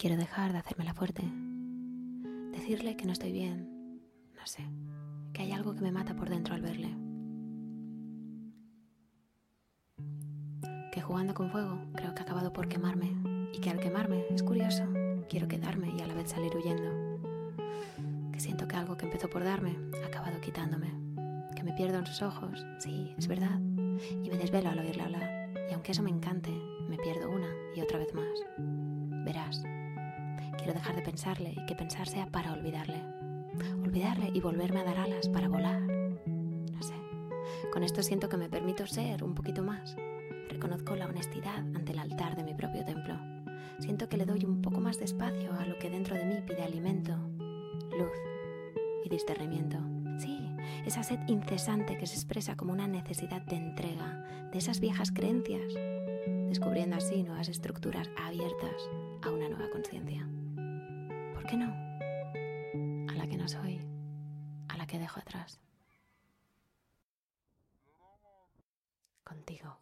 Quiero dejar de hacerme la fuerte. Decirle que no estoy bien. No sé. Que hay algo que me mata por dentro al verle. Que jugando con fuego creo que ha acabado por quemarme. Y que al quemarme, es curioso, quiero quedarme y a la vez salir huyendo. Que siento que algo que empezó por darme ha acabado quitándome. Que me pierdo en sus ojos, sí, es verdad. Y me desvelo al oírle hablar. Y aunque eso me encante, me pierdo una y otra vez más. Quiero dejar de pensarle y que pensar sea para olvidarle. Olvidarle y volverme a dar alas para volar. No sé. Con esto siento que me permito ser un poquito más. Reconozco la honestidad ante el altar de mi propio templo. Siento que le doy un poco más de espacio a lo que dentro de mí pide alimento, luz y discernimiento. Sí, esa sed incesante que se expresa como una necesidad de entrega de esas viejas creencias, descubriendo así nuevas estructuras abiertas a una nueva conciencia. ¿Por qué no? A la que no soy, a la que dejo atrás. Contigo.